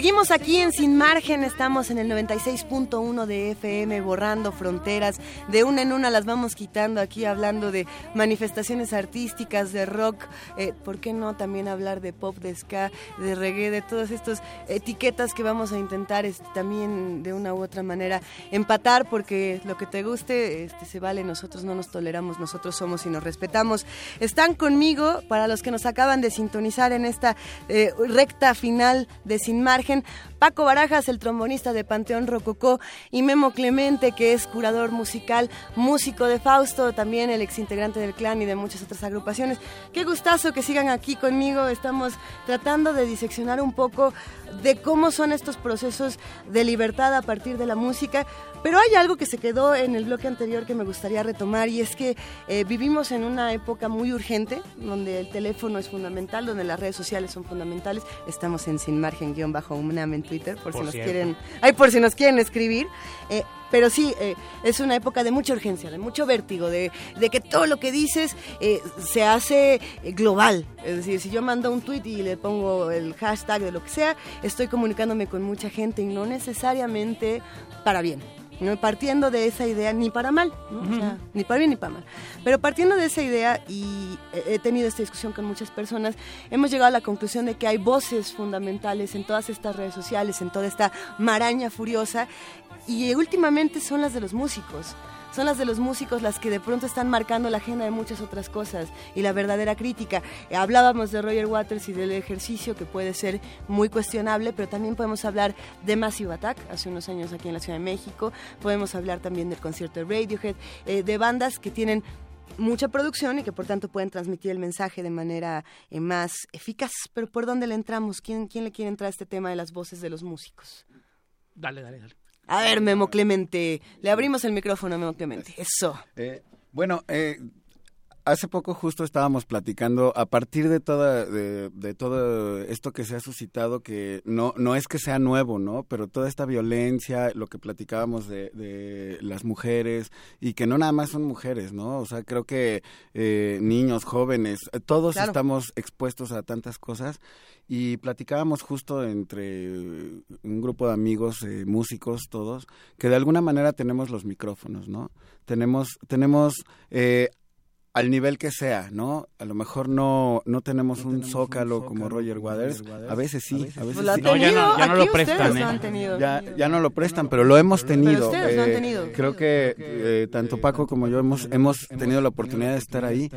Seguimos aquí en Sin Margen, estamos en el 96.1 de FM, borrando fronteras, de una en una las vamos quitando aquí, hablando de manifestaciones artísticas, de rock, eh, ¿por qué no también hablar de pop, de ska, de reggae, de todas estas etiquetas que vamos a intentar este, también de una u otra manera empatar, porque lo que te guste este, se vale, nosotros no nos toleramos, nosotros somos y nos respetamos. Están conmigo, para los que nos acaban de sintonizar en esta eh, recta final de Sin Margen, Paco Barajas, el trombonista de Panteón Rococó, y Memo Clemente, que es curador musical, músico de Fausto, también el exintegrante del clan y de muchas otras agrupaciones. Qué gustazo que sigan aquí conmigo. Estamos tratando de diseccionar un poco de cómo son estos procesos de libertad a partir de la música. Pero hay algo que se quedó en el bloque anterior que me gustaría retomar y es que eh, vivimos en una época muy urgente donde el teléfono es fundamental, donde las redes sociales son fundamentales. Estamos en Sin Margen guion bajo UNAM en Twitter por, si nos quieren, ay, por si nos quieren escribir. Eh, pero sí, eh, es una época de mucha urgencia, de mucho vértigo, de, de que todo lo que dices se hace global. Es decir, si yo mando un tweet y le pongo el hashtag de lo que sea, estoy comunicándome con mucha gente y no necesariamente para bien. ¿no? partiendo de esa idea, ni para mal, ni para bien ni para mal, pero partiendo de esa idea y he tenido esta discusión con muchas personas, hemos llegado a la conclusión de que hay voces fundamentales en todas estas redes sociales, en toda esta maraña furiosa y últimamente son las de los músicos son las de los músicos las que de pronto están marcando la agenda de muchas otras cosas y la verdadera crítica. Hablábamos de Roger Waters y del ejercicio que puede ser muy cuestionable, pero también podemos hablar de Massive Attack hace unos años aquí en la Ciudad de México, podemos hablar también del concierto de Radiohead, eh, de bandas que tienen mucha producción y que por tanto pueden transmitir el mensaje de manera eh, más eficaz. Pero ¿por dónde le entramos? ¿Quién, ¿Quién le quiere entrar a este tema de las voces de los músicos? Dale, dale, dale. A ver, Memo Clemente, le abrimos el micrófono a Memo Clemente. Eso. Eh, bueno, eh, hace poco justo estábamos platicando a partir de toda de, todo esto que se ha suscitado que no no es que sea nuevo no pero toda esta violencia lo que platicábamos de, las mujeres y que no nada más son mujeres no o sea creo que eh, niños jóvenes todos estamos expuestos a tantas cosas y platicábamos justo entre un grupo de amigos eh, músicos todos que de alguna manera tenemos los micrófonos no tenemos tenemos eh, al nivel que sea, ¿no? A lo mejor no no tenemos, un, zócalo como Roger Waters, a veces sí, a veces pues sí. No, ya no, ya no lo prestan, ¿eh? Ya, ya no lo prestan, pero lo hemos tenido. Pero ustedes lo han tenido. Creo que eh, tanto Paco como yo hemos hemos tenido la oportunidad de estar ahí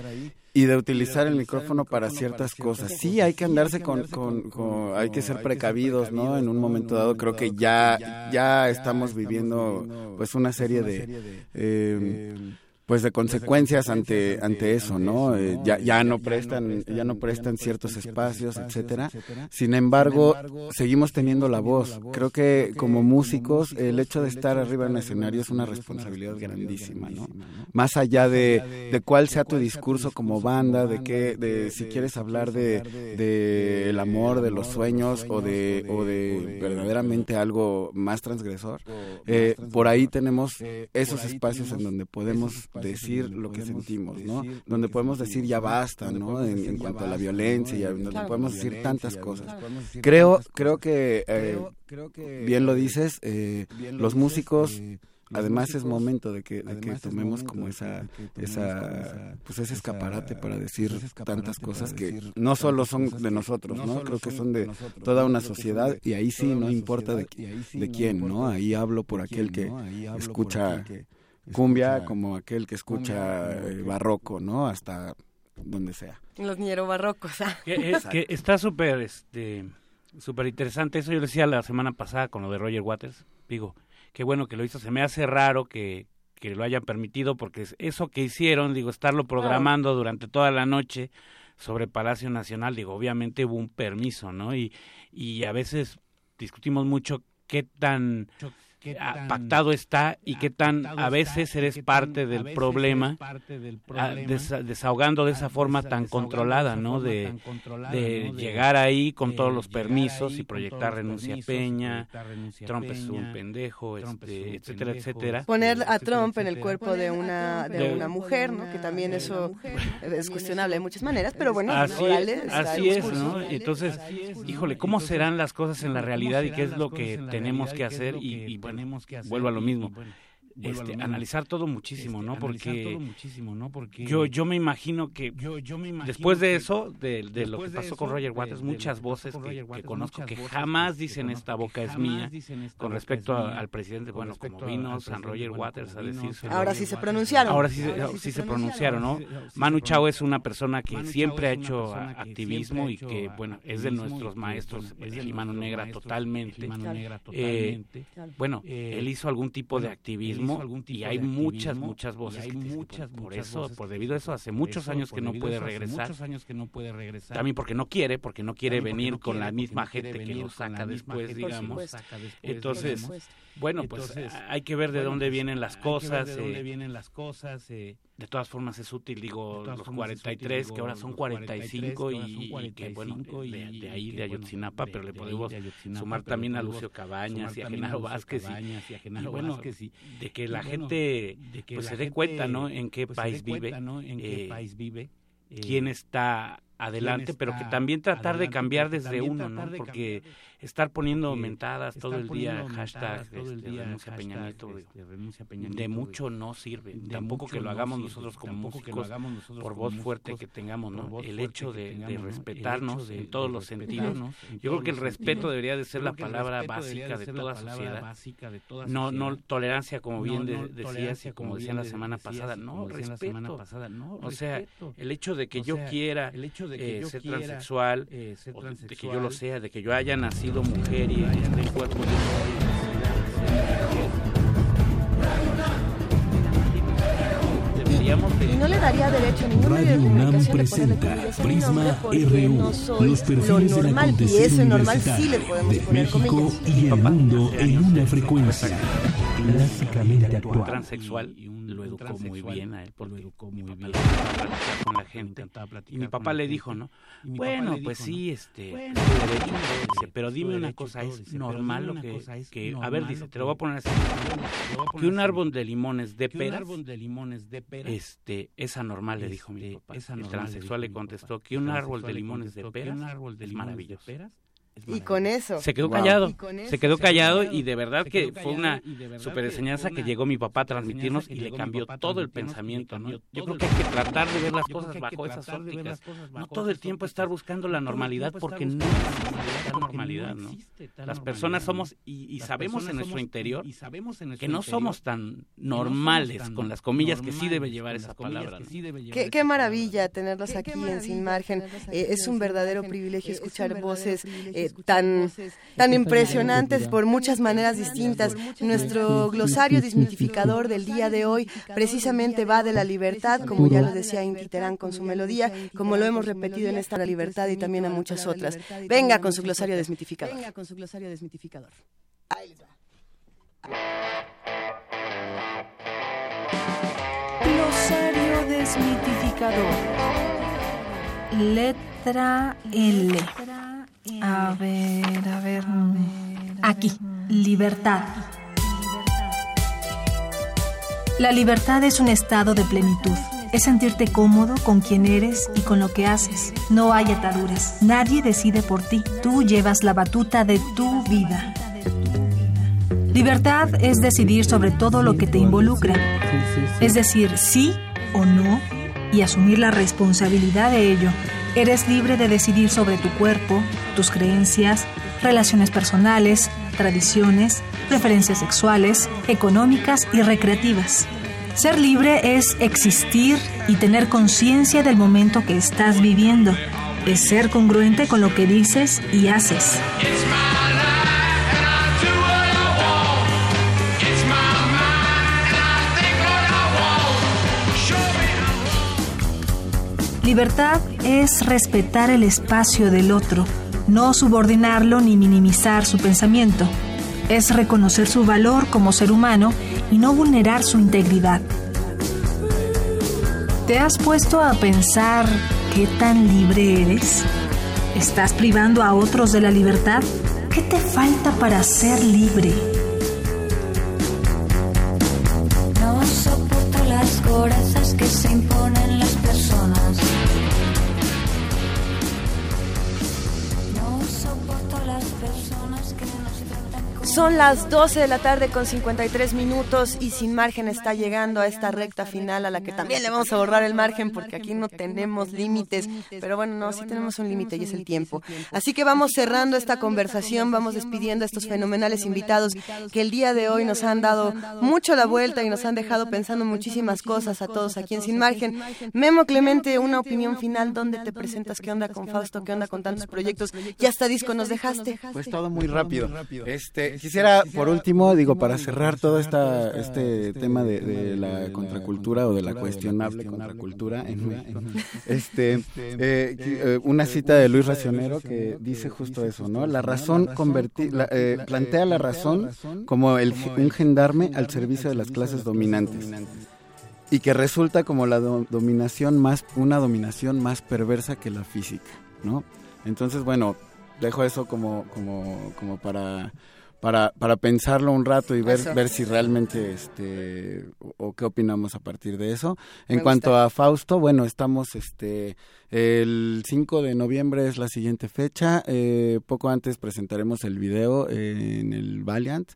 y de utilizar el micrófono para ciertas cosas. Sí, hay que andarse con, con, con, hay que ser precavidos, ¿no? En un momento dado creo que ya, ya estamos viviendo pues una serie de... Eh, pues de consecuencias ante ante eso no eh, ya ya no prestan ya no prestan ciertos espacios etcétera. sin embargo seguimos teniendo la voz. creo que como músicos el hecho de estar arriba en el escenario es una responsabilidad grandísima no más allá de, de cuál sea tu discurso como banda de que de si quieres hablar de, de el amor de los sueños o de o de verdaderamente algo más transgresor eh, por ahí tenemos esos espacios en donde podemos decir lo que sentimos, ¿no? Donde podemos decir ya basta, ¿no? En, cuanto a la violencia, y donde podemos decir tantas cosas. Creo, creo que, eh, bien lo dices, eh, los músicos además es momento de que, de que tomemos como esa, esa pues ese escaparate para decir tantas cosas que no solo son de nosotros, ¿no? Creo que son de toda una sociedad y ahí sí no importa de, de quién, ¿no? Ahí hablo por aquel que escucha cumbia como aquel que escucha eh, barroco, ¿no? Hasta donde sea. Los ñero barrocos. Ah. Que, está súper este, súper interesante. Eso yo decía la semana pasada con lo de Roger Waters. Digo, qué bueno que lo hizo. Se me hace raro que, que lo hayan permitido porque eso que hicieron, digo, estarlo programando durante toda la noche sobre Palacio Nacional, digo, obviamente hubo un permiso, ¿no? Y, y a veces discutimos mucho qué tan pactado está y qué tan a veces eres parte del problema, ah, desahogando de esa forma tan controlada, ¿no? De, llegar ahí con todos los permisos y proyectar renuncia a Peña, Trump es un pendejo, este, etcétera, etcétera. Poner a Trump en el cuerpo de una, de una mujer, ¿no? Que también eso es cuestionable de muchas maneras, pero bueno, así es, así es ¿no? Entonces, híjole, ¿cómo serán las cosas en la realidad y qué es lo que tenemos que hacer? Y, bueno, vuelvo a lo mismo este, analizar todo muchísimo, ¿no? Porque, yo, yo me imagino que después de eso, de, lo que pasó con Roger Waters, muchas voces que, conozco que jamás dicen esta boca es mía con respecto al presidente, bueno, como vino San Roger Waters a decirse. Ahora sí se pronunciaron. Ahora sí, sí se pronunciaron, ¿no? Manu Chao es una persona que siempre ha hecho activismo y que, bueno, es de nuestros maestros, y Mano Negra totalmente. Eh, bueno, él hizo algún tipo de activismo y hay muchas, muchas voces. hay muchas, por eso, por debido a eso, hace muchos años que no puede regresar. Muchos años que no puede regresar. También porque no quiere, porque no quiere venir con la misma gente que lo saca después, digamos. Entonces, bueno, pues hay que ver de dónde vienen las cosas. De dónde vienen las cosas. De todas formas es útil, digo, los 43, que ahora son 45 y, que, bueno, de, ahí de Ayotzinapa, pero le podemos sumar también a Lucio Cabañas y a Genaro Vázquez y, bueno, de que la gente pues se dé cuenta, ¿no? En qué país vive, en qué país vive, quién está adelante, pero que también tratar de cambiar desde uno, ¿no? Porque estar poniendo mentadas todo el día, hashtag, este, renuncia Peña Nieto, de mucho no sirve. Tampoco que lo hagamos nosotros como músicos, por voz fuerte que tengamos, ¿no? El hecho de, respetarnos en todos los sentidos. Yo creo que el respeto debería de ser la palabra básica de toda sociedad. No, no tolerancia, como bien decías como decían la semana pasada, no, respeto. O sea, el hecho de que yo quiera eh, ser transexual, eh, de que yo lo sea, de que yo haya nacido mujer y de cuerpo de y no le daría derecho a ningún medio de comunicación presenta de Prisma RU, no los perfiles del acontecer y eso normal sí le podemos de México y el mundo en una frecuencia clásicamente actual. Transexual lo educó muy bien a él, porque lo educó muy bien. con la gente. Y mi papá le dijo, ¿no? Bueno, pues sí, este, pero dime una cosa, es normal lo que, que a ver, dice, te lo voy a poner así, que un árbol de limones de peras, este, es anormal, le dijo mi papá. El transexual le contestó que un árbol de limones de peras es maravilloso. Y con eso. Se quedó callado. Se quedó callado y de verdad que fue una super enseñanza que llegó mi papá a transmitirnos y le cambió todo el pensamiento. ¿no? Yo creo que hay que tratar de ver las cosas bajo esas ópticas. No todo el tiempo estar buscando la normalidad porque no existe la normalidad. ¿no? Las personas somos y, sabemos en nuestro interior que no somos tan normales, con las comillas que sí debe llevar esa palabra. Qué, qué maravilla tenerlos aquí en Sin Margen. Eh, es un verdadero privilegio escuchar voces tan, tan impresionantes por muchas maneras distintas. Nuestro glosario desmitificador del día de hoy precisamente va de la libertad, como ya lo decía Inti Terán con su melodía, como lo hemos repetido en esta La Libertad y también a muchas otras. Venga con su glosario desmitificador. Venga con su glosario desmitificador. Glosario desmitificador. Letra L. A ver, a ver. Aquí, libertad. La libertad es un estado de plenitud. Es sentirte cómodo con quien eres y con lo que haces. No hay ataduras. Nadie decide por ti. Tú llevas la batuta de tu vida. Libertad es decidir sobre todo lo que te involucra. Es decir, sí o no y asumir la responsabilidad de ello. Eres libre de decidir sobre tu cuerpo, tus creencias, relaciones personales, tradiciones, preferencias sexuales, económicas y recreativas. Ser libre es existir y tener conciencia del momento que estás viviendo. Es ser congruente con lo que dices y haces. Libertad es respetar el espacio del otro, no subordinarlo ni minimizar su pensamiento. es reconocer su valor como ser humano y no vulnerar su integridad. ¿Te has puesto a pensar qué tan libre eres? ¿Estás privando a otros de la libertad? ¿Qué te falta para ser libre? Son las 12 de la tarde con 53 minutos y sin margen está llegando a esta recta final a la que también le vamos a borrar el margen porque aquí no tenemos límites. Pero bueno, no, sí tenemos un límite y es el tiempo. Así que vamos cerrando esta conversación, vamos despidiendo a estos fenomenales invitados que el día de hoy nos han dado mucho la vuelta y nos han dejado pensando muchísimas cosas a todos aquí en Sin Margen. Memo Clemente, una opinión final, ¿dónde te presentas? ¿Qué onda con Fausto? ¿Qué onda con tantos proyectos? Ya hasta disco nos dejaste. Pues todo muy rápido. Este, quisiera, por último, digo, para cerrar todo esta, este tema de, de la contracultura o de la cuestionable contracultura, en, este, eh, eh, una cita de Luis Racionero que dice justo eso, ¿no? La razón converti- la, eh, plantea la razón como el, un gendarme al servicio de las clases dominantes y que resulta como la do- dominación más una dominación más perversa que la física, ¿no? Entonces, bueno, dejo eso como como como para para, para pensarlo un rato y ver Eso. ver si realmente este o, o qué opinamos a partir de eso. En Me cuanto gusta. a Fausto, bueno, estamos este el 5 de noviembre es la siguiente fecha. eh, poco antes presentaremos el video en el Valiant.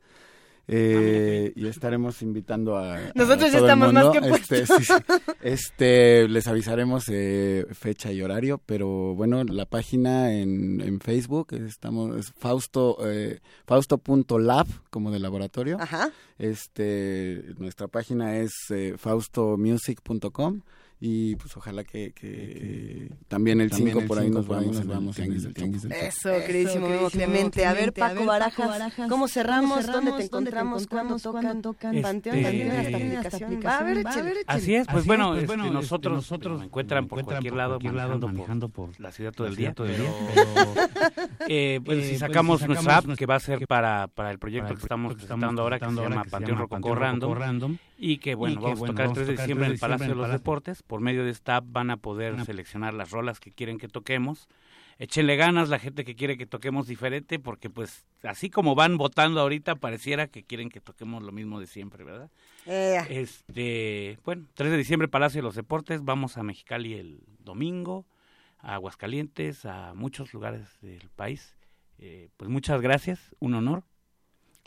Eh, y estaremos invitando a, a Nosotros ya todo el estamos más mundo. que este, puestos. sí, sí. Este, les avisaremos eh, fecha y horario, pero bueno, la página en, en Facebook estamos es Fausto eh, Fausto.lab como de laboratorio. Ajá. Este, nuestra página es eh, faustomusic.com y pues ojalá que, que también el 5 por ahí nos vamos, nos vamos en el Tianguis del. Eso, queridísimo Memo Clemente. A ver, Paco Barajas, ¿cómo cerramos? ¿Dónde te encontramos? ¿Cuándo tocan? Panteón, Este, Panteón, hasta aplicación. Va, a ver, échale. Así es, pues Así bueno, es, pues este, bueno, nosotros, este, nosotros me encuentran por encuentran cualquier por lado, cualquier lado manejando, manejando por, la ciudad todo el día. ciudad todo el día, Pero, eh, pues, Eh, si pues, sacamos nuestra app, que va a ser para, para el proyecto que estamos que presentando ahora, que se llama que Panteón Panteón Rococó Random, y que, bueno, y que, vamos a bueno, tocar el vamos a 3 de diciembre en el 3 de Palacio de los Deportes. Por medio de esta app van a poder seleccionar las rolas que quieren que toquemos. Échenle ganas la gente que quiere que toquemos diferente, porque pues así como van votando ahorita, pareciera que quieren que toquemos lo mismo de siempre, ¿verdad? Eh, Este, bueno, 3 de diciembre, Palacio de los Deportes, vamos a Mexicali el domingo, a Aguascalientes, a muchos lugares del país. Eh, pues muchas gracias, un honor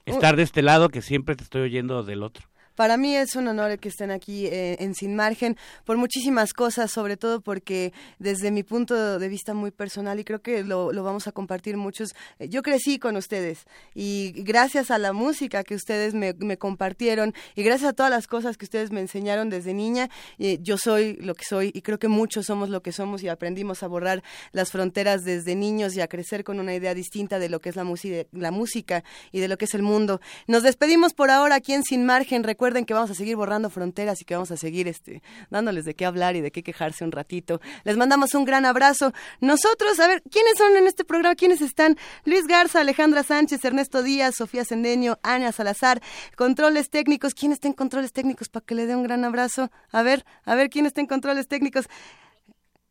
estar de este lado que siempre te estoy oyendo del otro. Para mí es un honor que estén aquí eh, en Sin Margen por muchísimas cosas, sobre todo porque desde mi punto de vista muy personal, y creo que lo, vamos a compartir muchos, eh, yo crecí con ustedes y gracias a la música que ustedes me, compartieron y gracias a todas las cosas que ustedes me enseñaron desde niña, eh, yo soy lo que soy y creo que muchos somos lo que somos y aprendimos a borrar las fronteras desde niños y a crecer con una idea distinta de lo que es la, la música y de lo que es el mundo. Nos despedimos por ahora aquí en Sin Margen. Recuerden que vamos a seguir borrando fronteras y que vamos a seguir este, dándoles de qué hablar y de qué quejarse un ratito. Les mandamos un gran abrazo. Nosotros, a ver, ¿quiénes son en este programa? ¿Quiénes están? Luis Garza, Alejandra Sánchez, Ernesto Díaz, Sofía Sendeño, Ana Salazar, controles técnicos. ¿Quién está en controles técnicos para que le dé un gran abrazo? A ver, a ver, ¿quién está en controles técnicos?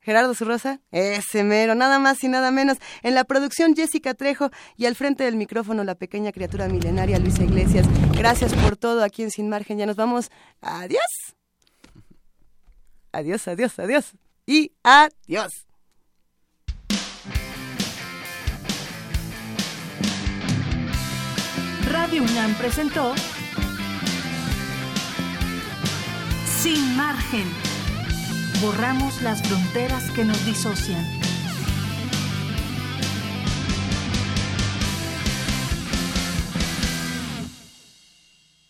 Gerardo Zurrosa, ese mero, nada más y nada menos. En la producción Jessica Trejo y al frente del micrófono la pequeña criatura milenaria Luisa Iglesias. Gracias por todo aquí en Sin Margen. Ya nos vamos. Adiós. Adiós, adiós, adiós. Y adiós. Radio UNAM presentó Sin margen. Borramos las fronteras que nos disocian.